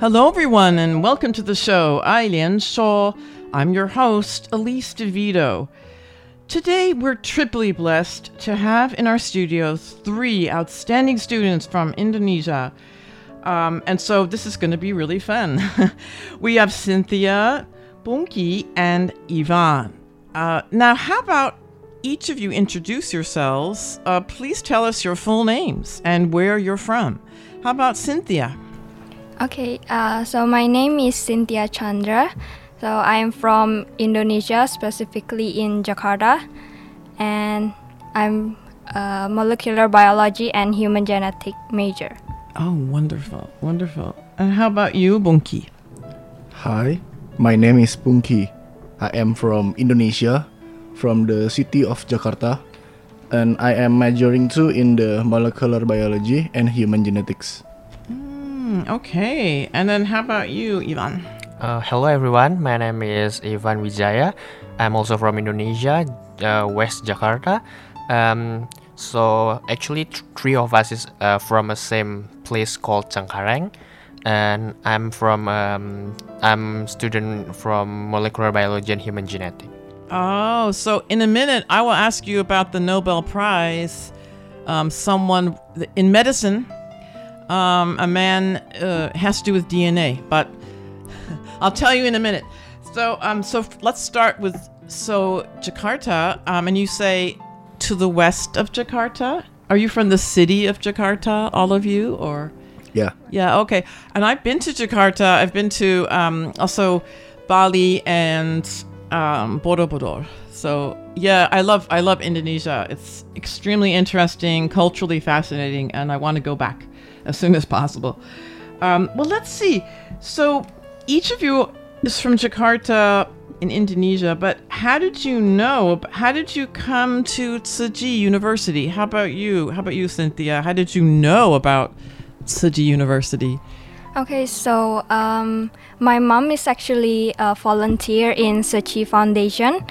Hello, everyone, and welcome to the show, Ailian Shaw. I'm your host, Elise DeVito. Today, we're triply blessed to have in our studio three outstanding students from Indonesia. Um, and so this is going to be really fun. we have Cynthia, Bunky, and Ivan. Uh, now, how about each of you introduce yourselves? Uh, please tell us your full names and where you're from. How about Cynthia? Okay, uh, so my name is Cynthia Chandra. So I'm from Indonesia, specifically in Jakarta, and I'm a molecular biology and human genetic major. Oh, wonderful, wonderful. And how about you, Bunky? Hi, my name is Punki. I am from Indonesia, from the city of Jakarta, and I am majoring too in the molecular biology and human genetics. Hmm, okay. And then how about you, Ivan? Uh, hello everyone, my name is Ivan Wijaya. I'm also from Indonesia, uh, West Jakarta. Um, so actually, th- three of us is uh, from the same place called Cengkareng, and I'm from um, I'm student from molecular biology and human genetics. Oh, so in a minute, I will ask you about the Nobel Prize. Um, someone in medicine, um, a man uh, has to do with DNA, but I'll tell you in a minute. So, um, so f- let's start with so Jakarta, um, and you say to the west of Jakarta. Are you from the city of Jakarta, all of you, or? Yeah. Yeah, okay. And I've been to Jakarta. I've been to um, also Bali and um, Borobudur. So yeah, I love I love Indonesia. It's extremely interesting, culturally fascinating, and I want to go back as soon as possible. Um, well, let's see. So each of you is from Jakarta in Indonesia, but how did you know? How did you come to Tzu Chi University? How about you? How about you, Cynthia? How did you know about Tzu Chi University? Okay, so um, my mom is actually a volunteer in Tzu Chi Foundation,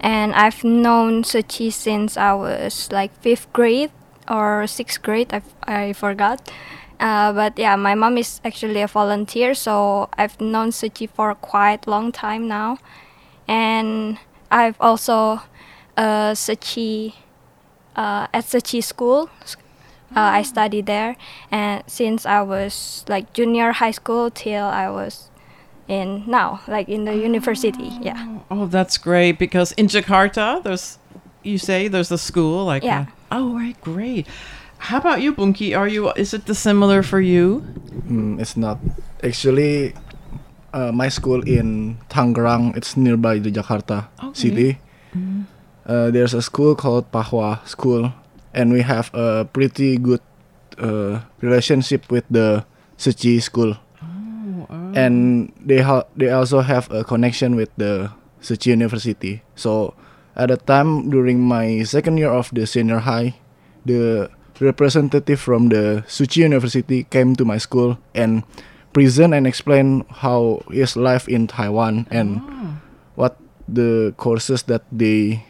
and I've known Tzu Chi since I was like fifth grade or sixth grade. I, I forgot. Uh, but yeah, my mom is actually a volunteer, so I've known Tzu Chi for quite a long time now. And I've also uh, Tzu Chi uh, at Tzu Chi school. Uh, I studied there, and since I was like junior high school till I was in now, like in the university. Yeah. Oh, that's great because in Jakarta, there's you say there's a school like Yeah. that. Oh, right, great. How about you, Bunky? Are you is it the similar for you? Mm, it's not. Actually, uh, my school in Tangerang, it's nearby the Jakarta city. Uh, there's a school called Pahwa School, and we have a pretty good uh, relationship with the Tzu Chi school. And they ha- they also have a connection with the Tzu Chi University. So at the time during my second year of the senior high, the representative from the Tzu Chi University came to my school and present and explain how is life in Taiwan and what the courses that they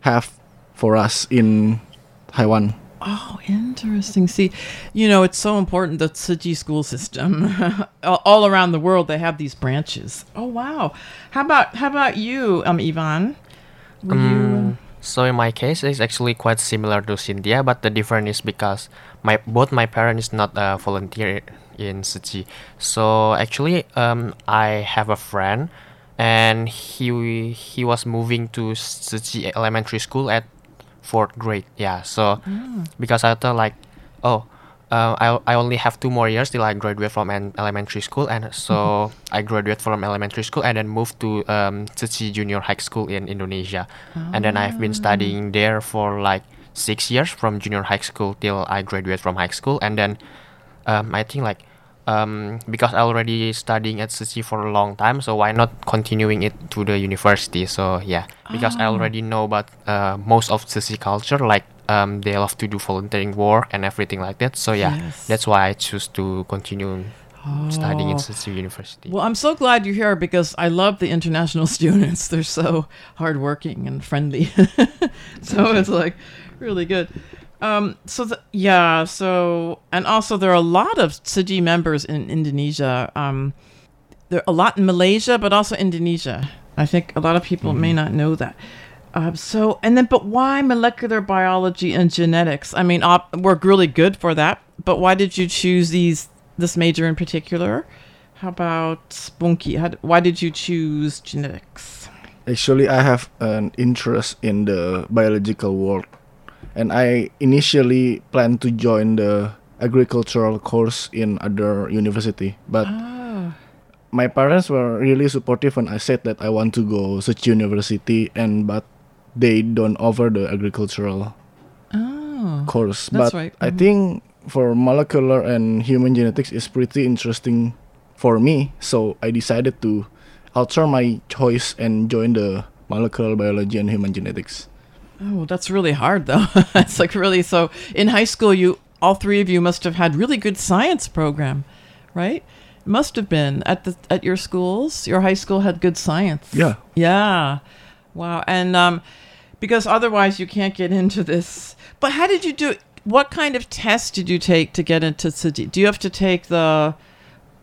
have for us in Taiwan. Oh, interesting. See, you know, it's so important the Tzu Chi school system. all all around the world, they have these branches. Oh, wow. How about how about you, um, Ivan? Were you? So in my case, it's actually quite similar to Cynthia, but the difference is because my both my parents not uh, volunteer in Tzu Chi. So actually, um, I have a friend, and he he was moving to Tzu Chi Elementary School at fourth grade. Yeah. So Mm. because I thought like, oh, uh, I I only have two more years till I graduate from an elementary school, and so I graduate from elementary school and then moved to um, Tzu Chi Junior High School in Indonesia, and then I've been studying there for like six years from junior high school till I graduate from high school, and then um, I think like um, because I already studying at Tzu Chi for a long time, so why not continuing it to the university? So yeah, because I Oh. already know about uh, most of Tzu Chi culture, like um, they love to do volunteering work and everything like that. So yeah, Yes. that's why I choose to continue studying in Oh. University. Well, I'm so glad you're here because I love the international students. They're so hardworking and friendly. so it's like really good. Um, so the, yeah, so and also there are a lot of Tzu Chi members in Indonesia. Um, there are a lot in Malaysia, but also Indonesia. I think a lot of people may not know that. Um, so and then, but why molecular biology and genetics? I mean, op- we're really good for that. But why did you choose these this major in particular? How about Spunky? How, why did you choose genetics? Actually, I have an interest in the biological world, and I initially planned to join the agricultural course in other university, but Ah. my parents were really supportive when I said that I want to go such university, and but they don't offer the agricultural Oh, course. That's but right. I Mhm. think for molecular and human genetics is pretty interesting for me. So I decided to alter my choice and join the molecular biology and human genetics. Oh, that's really hard though. it's like really so. In high school, you all three of you must have had really good science program, right? Must have been at the at your schools. Your high school had good science. Yeah. Yeah. Wow. And um, because otherwise you can't get into this. But how did you do? it? What kind of test did you take to get into Tzu Chi? Do you have to take the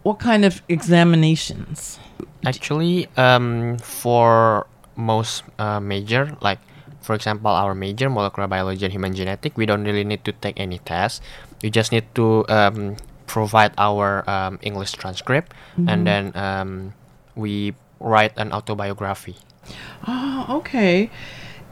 what kind of examinations? Actually, um, for most uh, major, like for example, our major molecular biology and human genetic, we don't really need to take any test. We just need to um, provide our um, English transcript, Mhm. and then um, we write an autobiography. Oh, okay.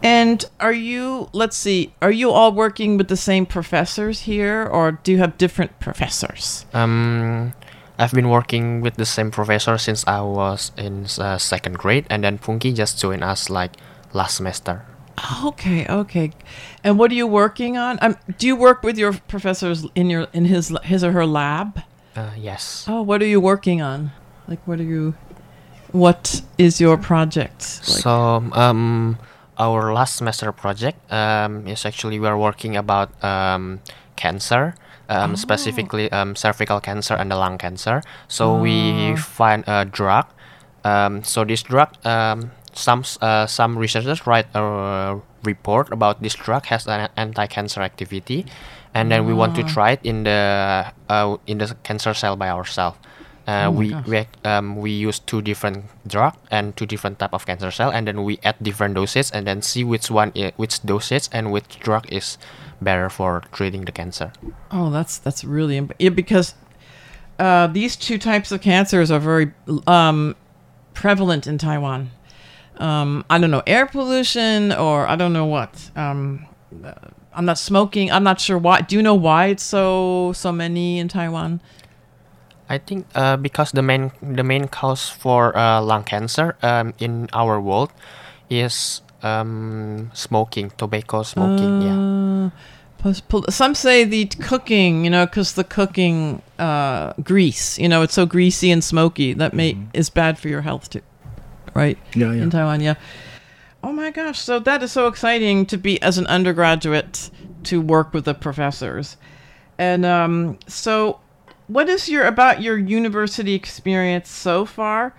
And are you, let's see, are you all working with the same professors here or do you have different professors? Um, I've been working with the same professor since I was in uh, second grade, and then Punky just joined us like last semester. Okay, okay. And what are you working on? Um, do you work with your professors in your in his his or her lab? Uh, yes. Oh, what are you working on? Like, what are you? What is your project? Like, So um, our last semester project um, is actually we are working about um, cancer, um, Oh. specifically um, cervical cancer and the lung cancer. So we Oh. find a drug. Um, so this drug, um, some uh, some researchers write a report about this drug has an anti-cancer activity, and then we want to Ah. try it in the uh, in the cancer cell by ourselves. Uh, Oh we we um, we use two different drug and two different type of cancer cell, and then we add different doses, and then see which one i- which dosage and which drug is better for treating the cancer. Oh, that's that's really imp- yeah, because uh, these two types of cancers are very um, prevalent in Taiwan. Um, I don't know air pollution or I don't know what. Um, I'm not smoking. I'm not sure why. Do you know why it's so so many in Taiwan? I think uh, because the main the main cause for uh, lung cancer um, in our world is um, smoking, tobacco smoking. yeah. Uh, pos- pol- Some say the cooking, you know, because the cooking uh, grease, you know, it's so greasy and smoky that may is bad for your health too, right? Yeah, yeah. In Taiwan, yeah. Oh my gosh! So that is so exciting to be as an undergraduate to work with the professors, and um, so what is your about your university experience so far?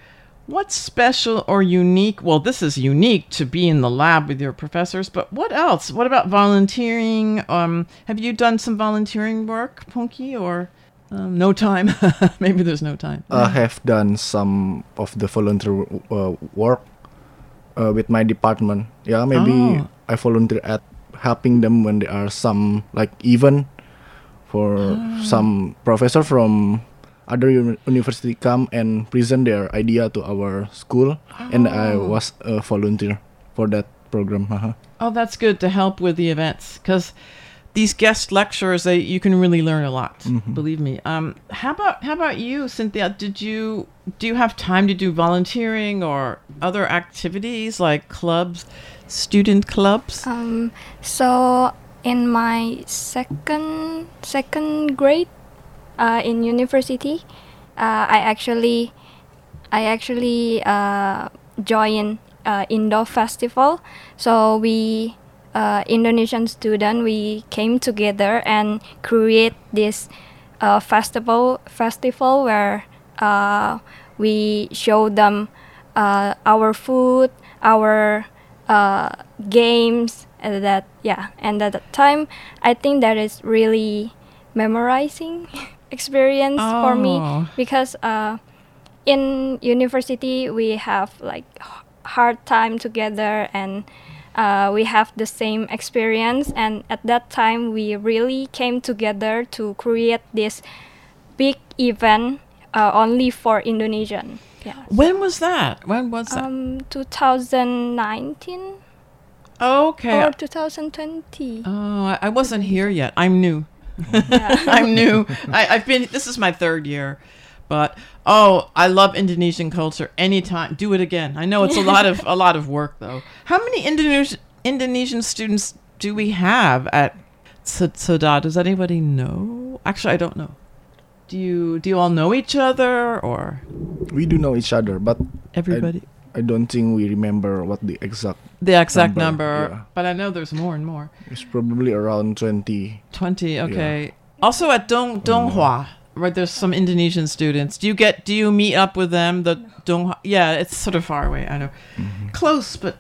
What's special or unique? Well, this is unique to be in the lab with your professors, but what else? What about volunteering? Um, have you done some volunteering work, Punky, or um, no time? Maybe there's no time. I have done some of the volunteer uh, work uh, with my department. Yeah, maybe Oh. I volunteer at helping them when there are some like event for some professor from other uni- university come and present their idea to our school, and I Oh. was a volunteer for that program. Uh-huh. Oh, that's good to help with the events because these guest lecturers, they you can really learn a lot. Mhm. Believe me. Um, how about how about you, Cynthia? Did you do you have time to do volunteering or other activities like clubs, student clubs? Um, so in my second second grade uh, in university, uh, I actually I actually uh, joined uh, Indo Festival. So we uh, Indonesian student we came together and create this uh, festival festival where uh, we show them our food, our games, and that yeah. And at that time, I think that is really memorizing experience for me Oh. because uh, in university we have like h- hard time together and uh, we have the same experience and at that time we really came together to create this big event uh, only for indonesian yeah When was that? When was that? um 2019 okay. or 2020 Oh, I, I wasn't here yet. I'm new. I'm new. I, I've been. This is my third year, but oh, I love Indonesian culture. Anytime, do it again. I know it's a lot of a lot of work though. How many Indonesian Indonesian students do we have at Sud- Does anybody know? Actually, I don't know. Do you do you all know each other or We do know each other, but everybody? I, I don't think we remember what the exact the exact number, Yeah. but I know there's more and more. It's probably around twenty. 20 okay. Also at dong donghua right there's some indonesian students. Do you get do you meet up with them the donghua? Yeah it's sort of far away i know. Close but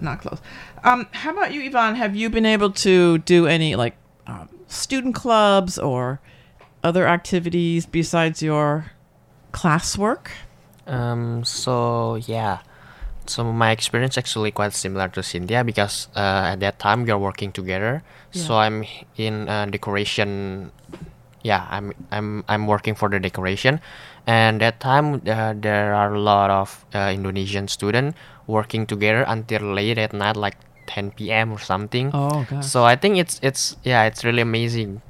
not close. Um how about you ivan? Have you been able to do any like um, student clubs or other activities besides your classwork Um, so yeah, so my experience actually quite similar to Cynthia because uh, at that time we are working together. So I'm in uh, decoration. Yeah, I'm I'm I'm working for the decoration, and that time uh, there are a lot of uh, Indonesian student working together until late at night, like 10 p.m. or something. Oh. So I think it's it's yeah, it's really amazing.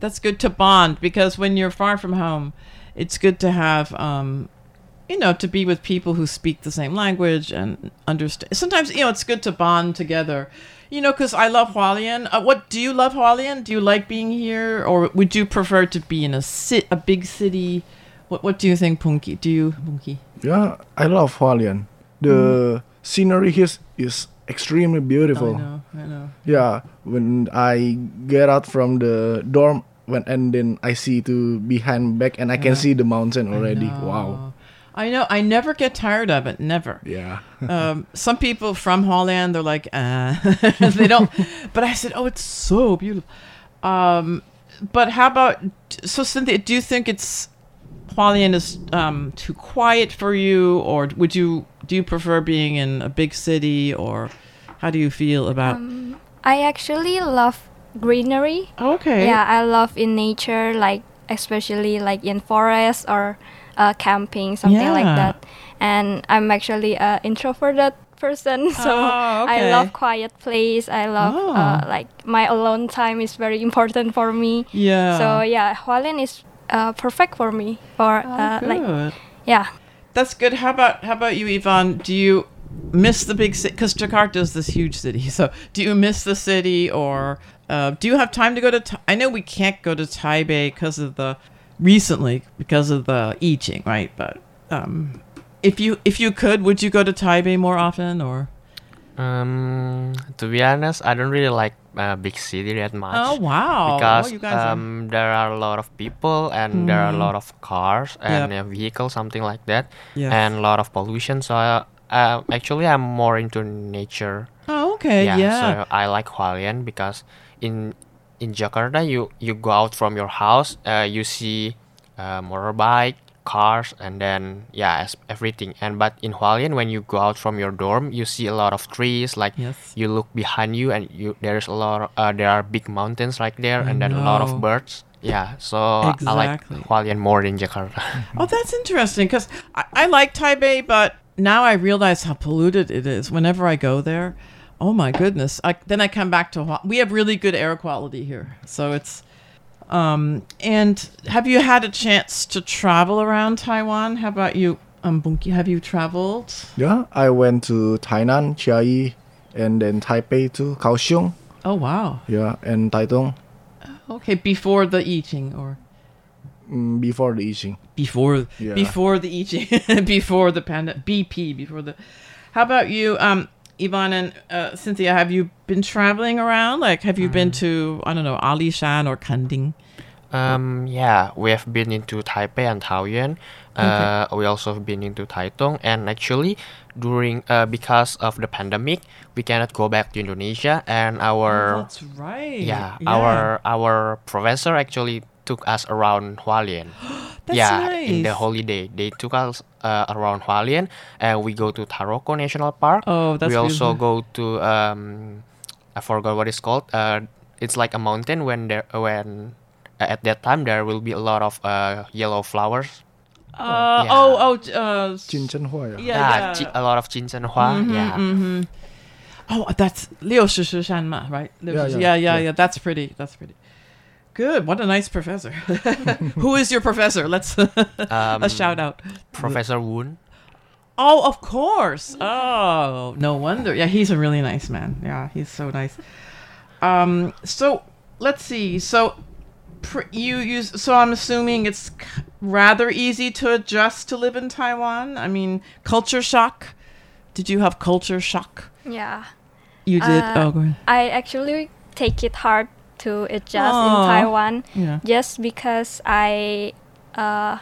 that's good to bond because when you're far from home, it's good to have, um, you know, to be with people who speak the same language and understand. Sometimes, you know, it's good to bond together. You know, because I love Hualien. Uh, what do you love Hualien? Do you like being here, or would you prefer to be in a sit, a big city? What What do you think, Punky? Do you, Punky? Yeah, I love Hualien. The scenery here is, is extremely beautiful. I know, I know. Yeah, when I get out from the dorm, when and then I see to behind back and I can see the mountain already. Wow. I know. I never get tired of it. Never. Yeah. um, some people from Holland, they're like, uh, they don't. But I said, oh, it's so beautiful. Um, but how about so Cynthia? Do you think it's Hualien is um, too quiet for you, or would you do you prefer being in a big city, or how do you feel about? Um, I actually love greenery. Okay. Yeah, I love in nature, like especially like in forests or uh, camping, something like that. And I'm actually a introverted person, so Oh, okay. I love quiet place. I love uh, Oh. like my alone time is very important for me. Yeah. So yeah, Hualien is uh, perfect for me. For uh, like yeah. That's good. How about how about you, Ivan? Do you miss the big city? Because Jakarta is this huge city. So do you miss the city, or uh, do you have time to go to? I know we can't go to Taipei because of the recently because of the I Ching, right? But um, if you if you could, would you go to Taipei more often, or? Um, to be honest, I don't really like a big city that much. Oh, wow. Oh, Because you guys are- um, there are a lot of people and there are a Mm. lot of cars and Yep. uh, vehicles, something like that, Yes. and a lot of pollution. So uh, uh, actually, I'm more into nature. Oh, okay, yeah. So I like Hualien because in in Jakarta, you you go out from your house, uh, you see uh, motorbike, cars, and then yeah, everything. And but in Hualien, when you go out from your dorm, you see a lot of trees. Like Yes. you look behind you, and you there's a lot. Of, uh, there are big mountains right there, I and then a lot of birds. Yeah, so I like Hualien more than Jakarta. Oh, that's interesting because I, I like Taipei, but now I realize how polluted it is whenever I go there. Oh my goodness. I, then I come back to we have really good air quality here. So it's um and have you had a chance to travel around Taiwan? How about you, um Bunky? Have you traveled? Yeah, I went to Tainan, Chiayi, and then Taipei to Kaohsiung. Oh wow. Yeah, and Taitung Okay, before the eating or mm, before the eating. before Yeah. before the eating before the pandemic BP before the how about you um Ivan and uh, Cynthia have you been traveling around? Like have you been to I don't know Alishan or Kenting? Um, yeah, we have been into Taipei and Taoyuan. Uh, We also have been into Taitung, and actually, during uh, because of the pandemic, we cannot go back to Indonesia, and our Oh, that's right. Yeah, Yeah. our our professor actually took us around Hualien. That's yeah, in the holiday, they took us uh, around Hualien, and we go to Taroko National Park. Oh, that's we also beautiful. go to um, I forgot what it's called. Uh, it's like a mountain when there when uh, at that time there will be a lot of uh, yellow flowers. uh, yeah. oh oh uh Chinchenhua. yeah Yeah, yeah chi- a lot of Chinchenhua. Mhm, yeah. mhm. oh that's Liu Shan Ma right Liu Yeah, Shishi- yeah, yeah, yeah yeah. yeah that's pretty that's pretty good what a nice professor who is your professor let's Um, a shout out Professor Woon. Oh, of course. Oh, no wonder. Yeah, he's a really nice man. Yeah, he's so nice. Um, so let's see. So pr- you use. So I'm assuming it's k- rather easy to adjust to live in Taiwan. I mean, culture shock. Did you have culture shock? Yeah. You did. Uh, oh, go ahead. I actually take it hard to adjust Aw. in Taiwan Yeah. just because I uh,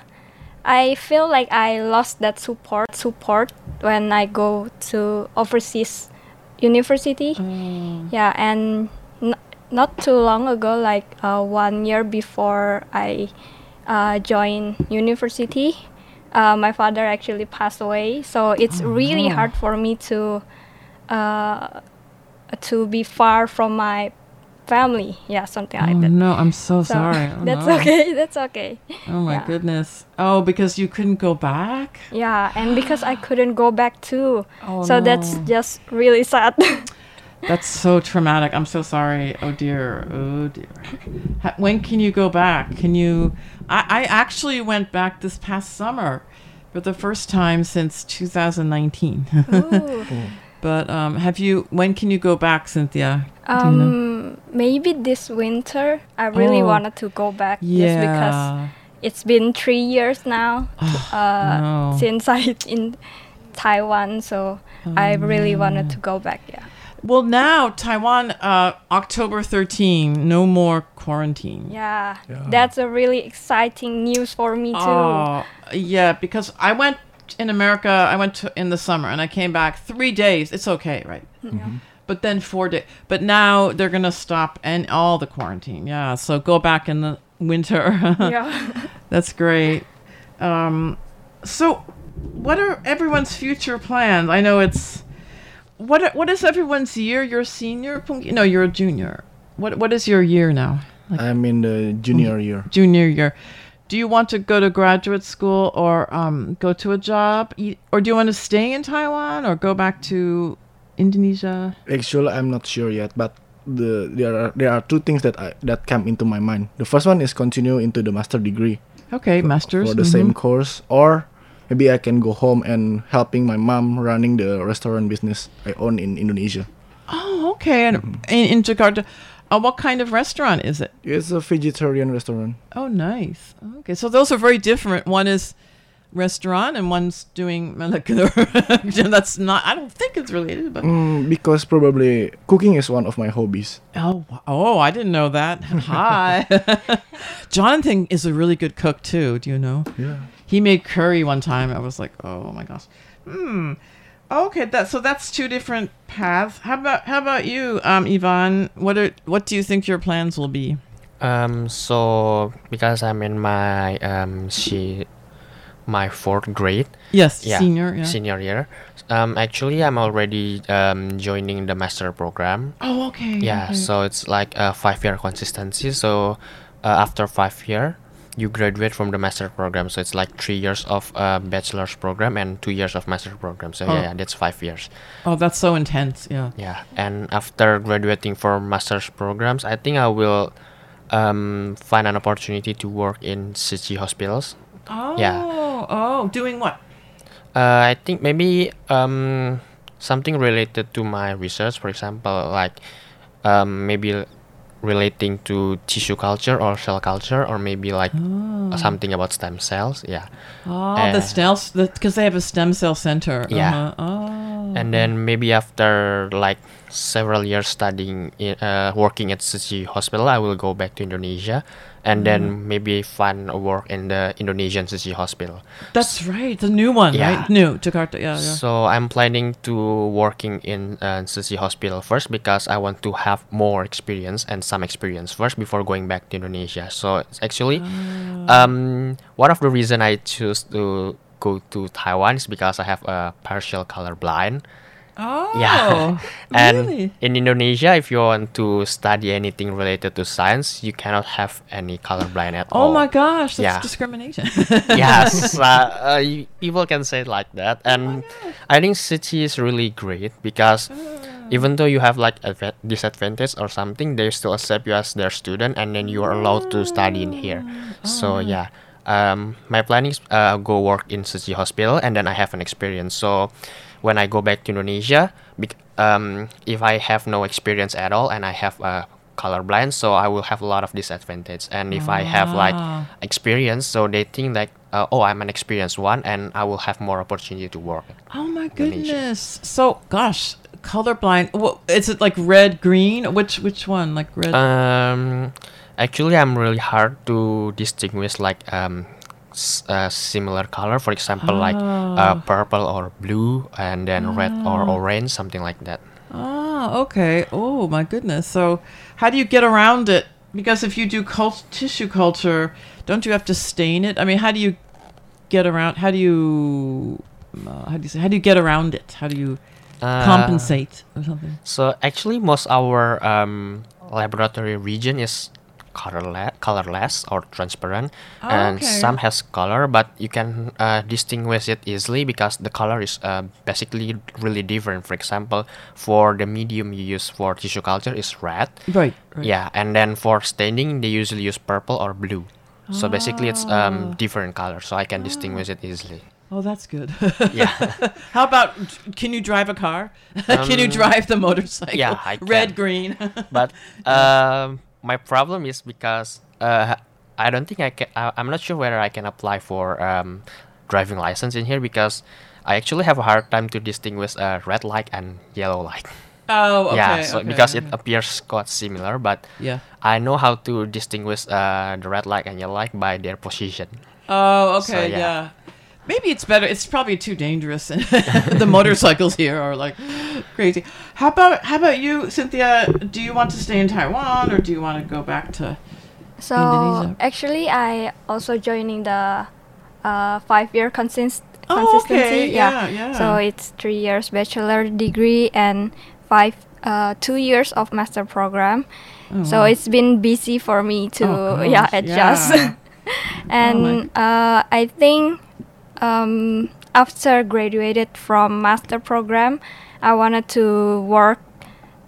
I feel like I lost that support support when I go to overseas university. Oh. Yeah, and n- not too long ago, like uh, one year before I uh, joined university, uh, my father actually passed away. So it's Oh, really no. hard for me to uh, to be far from my family. Yeah, something Oh like that. no, I'm so, So, sorry. Oh, that's no. okay. That's okay. Oh my Yeah. goodness. Oh, because you couldn't go back. Yeah, and because I couldn't go back too. Oh, so that's just really sad. That's so traumatic. I'm so sorry. Oh dear. Oh dear. Ha- When can you go back? Can you? I, I actually went back this past summer for the first time since 2019. Ooh. but um, have you? When can you go back, Cynthia? Do you know? Um, maybe this winter. I really Oh. wanted to go back just because it's been three years now uh, no. since I in Taiwan. So I really wanted to go back. Yeah. Well, now Taiwan, uh, October 13, no more quarantine. Yeah, that's a really exciting news for me too. Oh, yeah, because I went in America, I went to, in the summer and I came back three days. It's okay, right? But then four days. But now they're going to stop and all the quarantine. Yeah. So go back in the winter. Yeah. That's great. Um, so what are everyone's future plans? I know it's. What are, what is everyone's year? You're a senior? Pung- No, you're a junior. What what is your year now? I'm in the junior year. junior year. Do you want to go to graduate school or um, go to a job, or do you want to stay in Taiwan or go back to Indonesia? Actually, I'm not sure yet, but the there are there are two things that I that came into my mind. The first one is continue into the master degree Okay, masters for the mhm. same course, or maybe I can go home and helping my mom running the restaurant business I own in Indonesia. Oh, okay. And in, in Jakarta, uh, what kind of restaurant is it? It's a vegetarian restaurant. Oh, nice. Okay, so those are very different. One is restaurant and one's doing molecular. That's not. I don't think it's related, but Mm, because probably cooking is one of my hobbies. oh, oh, I didn't know that. Hi, Jonathan is a really good cook too. Do you know? Yeah. He made curry one time. I was like, oh my gosh. Hmm. Okay, that so that's two different paths. How about how about you, um, Ivan? What are what do you think your plans will be? Um, so because I'm in my um she my fourth grade. Yes, senior, yeah. Senior year. Um, actually, I'm already um joining the master program. Oh, okay, Yeah, okay. so it's like a five year consistency. So uh, after five year, you graduate from the master program. So it's like three years of uh, bachelor's program and two years of master program. So Oh. yeah, yeah, that's five years. Oh, that's so intense. Yeah. Yeah, and after graduating from master's programs, I think I will um, find an opportunity to work in city hospitals. Oh. Yeah. Oh, doing what? Uh, I think maybe um, something related to my research, for example, like um, maybe relating to tissue culture or cell culture, or maybe like Oh. something about stem cells. Yeah. Oh, Uh, the stem because they have a stem cell center. Yeah. Uh-huh. Oh. and then maybe after like several years studying in, uh, working at Tzu Chi hospital i will go back to indonesia and Mm. then maybe find a work in the indonesian Tzu Chi hospital That's right, the new one, Yeah. right? New Jakarta. Yeah, yeah. so i'm planning to working in uh, Tzu Chi hospital first because i want to have more experience and some experience first before going back to indonesia so it's actually Ah. um, one of the reason i choose to go to taiwan is because i have a partial color blind Oh, yeah. and really? in Indonesia, if you want to study anything related to science, you cannot have any colorblind at Oh all. Oh my gosh, that's Yeah. discrimination. yes, uh, uh, y- people can say it like that, and I think Tzu Chi is really great because even though you have like adva- disadvantage or something, they still accept you as their student, and then you are allowed to study in here. So yeah, um, my plan is uh, go work in Tzu Chi hospital, and then I have an experience. So when I go back to Indonesia, um, if I have no experience at all and I have uh, colorblind, so I will have a lot of disadvantage. And if I have like Ah. experience, so they think like, uh, oh, I'm an experienced one, and I will have more opportunity to work. Oh my goodness. So, gosh, colorblind. What is it like red, green? Which which one? Like red? Um, actually, I'm really hard to distinguish like um, uh, similar color. For example, like uh, Ah. purple or blue, and then red or Ah. orange, something like that. Ah, okay. Oh my goodness. So, how do you get around it? Because if you do cult- tissue culture, don't you have to stain it? I mean, how do you get around? How do you uh, how do you say? How do you get around it? How do you Uh, compensate or something? So actually, most our um, laboratory region is colorless, colorless or transparent, Oh, and okay. some has color, but you can uh, distinguish it easily because the color is uh, basically really different. For example, for the medium you use for tissue culture is red. Right, right. Yeah, and then for staining they usually use purple or blue. So basically, it's Ah. um, different color, so I can distinguish it easily. Oh, that's good. Yeah. How about can you drive a car? can you Um, drive the motorcycle? Yeah, I Red, can. green. but um, my problem is because uh, I don't think I can. I, I'm not sure whether I can apply for um, driving license in here because I actually have a hard time to distinguish uh, red light and yellow light. Oh, okay. yeah, so okay, because it appears quite similar, but Yeah. I know how to distinguish uh, the red light and yellow light by their position. Oh, So, okay, yeah. yeah. Maybe it's better. It's probably too dangerous. and the motorcycles here are like crazy. How about how about you, Cynthia? Do you want to stay in Taiwan or do you want to go back to So Indonesia? actually, I also joining the uh, five-year consist Oh, consistency. okay, yeah, yeah. So it's three years bachelor degree and five uh, two years of master program. Oh, so wow. it's been busy for me to Oh, yeah adjust. yeah. and uh, I think um, after graduated from master program, I wanted to work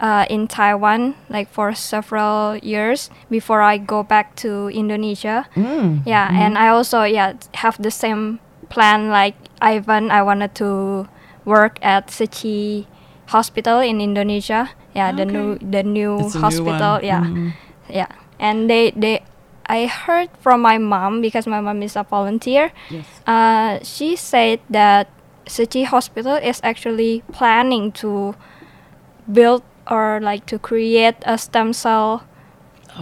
uh, in Taiwan like for several years before I go back to Indonesia. Mm, Yeah, mhm. and I also yeah have the same plan like Ivan. I wanted to work at Tzu Chi Hospital in Indonesia. Yeah, the new the new It's new hospital. one. yeah, Mhm. yeah, and they they I heard from my mom because my mom is a volunteer. Yes. Uh, she said that Tzu Chi Hospital is actually planning to build or like to create a stem cell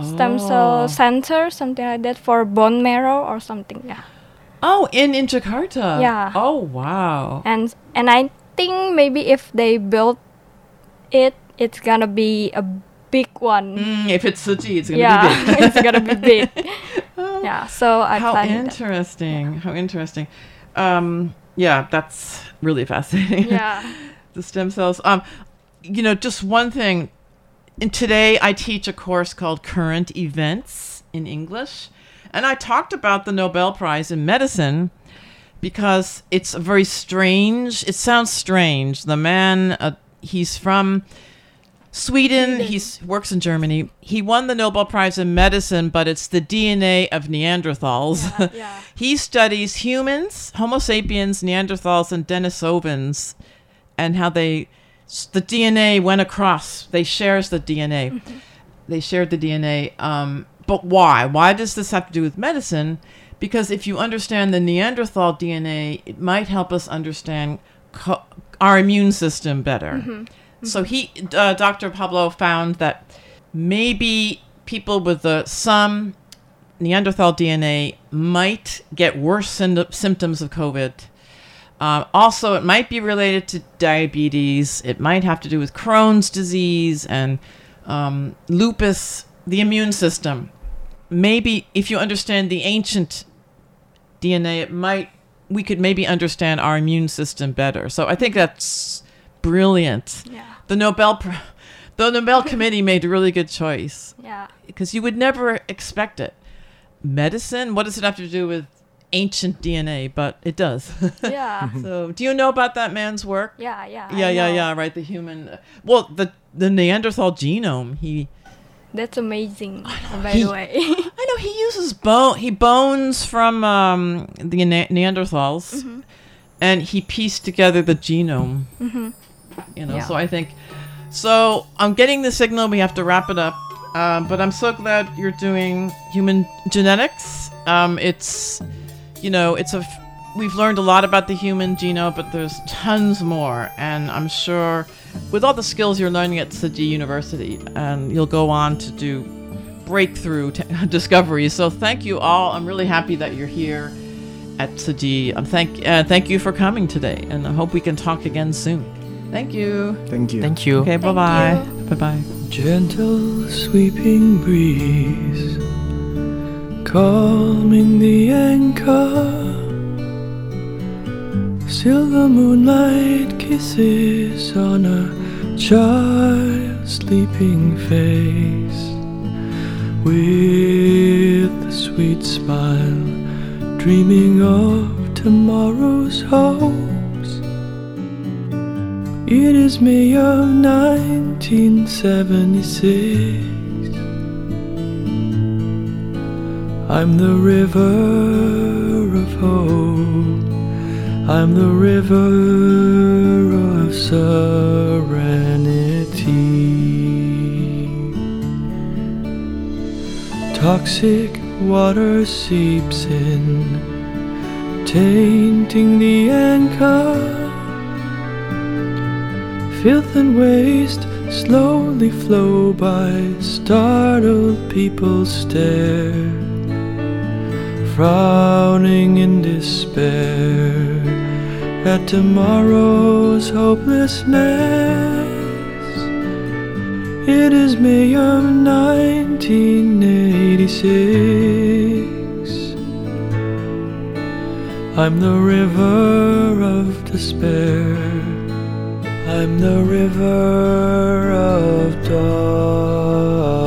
stem Oh. cell center, something like that for bone marrow or something. Yeah. Oh, in in Jakarta. Yeah. Oh wow. And and I think maybe if they build it, it's gonna be a big one. Mm, if it's Tzu Chi, it's gonna yeah, be big. it's gonna be big. yeah. So I How interesting. How interesting. Um, yeah, that's really fascinating. Yeah. the stem cells. Um, you know, just one thing. And today I teach a course called Current Events in English, and I talked about the Nobel Prize in Medicine because it's a very strange. It sounds strange. The man, uh, he's from Sweden. He works in Germany. He won the Nobel Prize in Medicine, but it's the DNA of Neanderthals. Yeah, he studies humans, Homo sapiens, Neanderthals, and Denisovans, and how they the DNA went across. They shares the DNA. They shared the DNA. Um, but why? Why does this have to do with medicine? Because if you understand the Neanderthal DNA, it might help us understand co- our immune system better. Mhm. So he, uh, Dr. Pääbo, found that maybe people with some Neanderthal DNA might get worse symptoms of COVID. Um, also, it might be related to diabetes. It might have to do with Crohn's disease and um, lupus, the immune system. Maybe if you understand the ancient DNA, it might we could maybe understand our immune system better. So I think that's brilliant. Yeah. The Nobel the Nobel Committee made a really good choice Yeah. because you would never expect it. Medicine, what does it have to do with ancient DNA? But it does. Yeah. so, do you know about that man's work? Yeah, yeah. I Yeah, yeah, know. yeah. Right, the human. Well, the the Neanderthal genome. He. That's amazing. By He- the way. I know he uses bone. He bones from um, the ne- Neanderthals, Mhm. and he pieced together the genome. Mhm. You know, Yeah. so I think. So I'm getting the signal. We have to wrap it up. Um, but I'm so glad you're doing human genetics. Um, it's, you know, it's a We've learned a lot about the human genome, but there's tons more, and I'm sure with all the skills you're learning at Tzu Chi University, and you'll go on to do breakthrough t- discoveries. So thank you all. I'm really happy that you're here at Tzu Chi. Um, thank uh, thank you for coming today, and I hope we can talk again soon. Thank you. Thank you. Thank you. Okay, bye bye. Bye bye. Gentle sweeping breeze, calming the anchor. Silver moonlight kisses on a child's sleeping face. With a sweet smile, dreaming of tomorrow's hopes. It is May of 1976. I'm the river of hope. I'm the river of serenity. Toxic water seeps in, tainting the anchor. Filth and waste slowly flow by, startled people stare, frowning in despair at tomorrow's hopelessness. It is May of 1986. I'm the river of despair. I'm the river of dawn.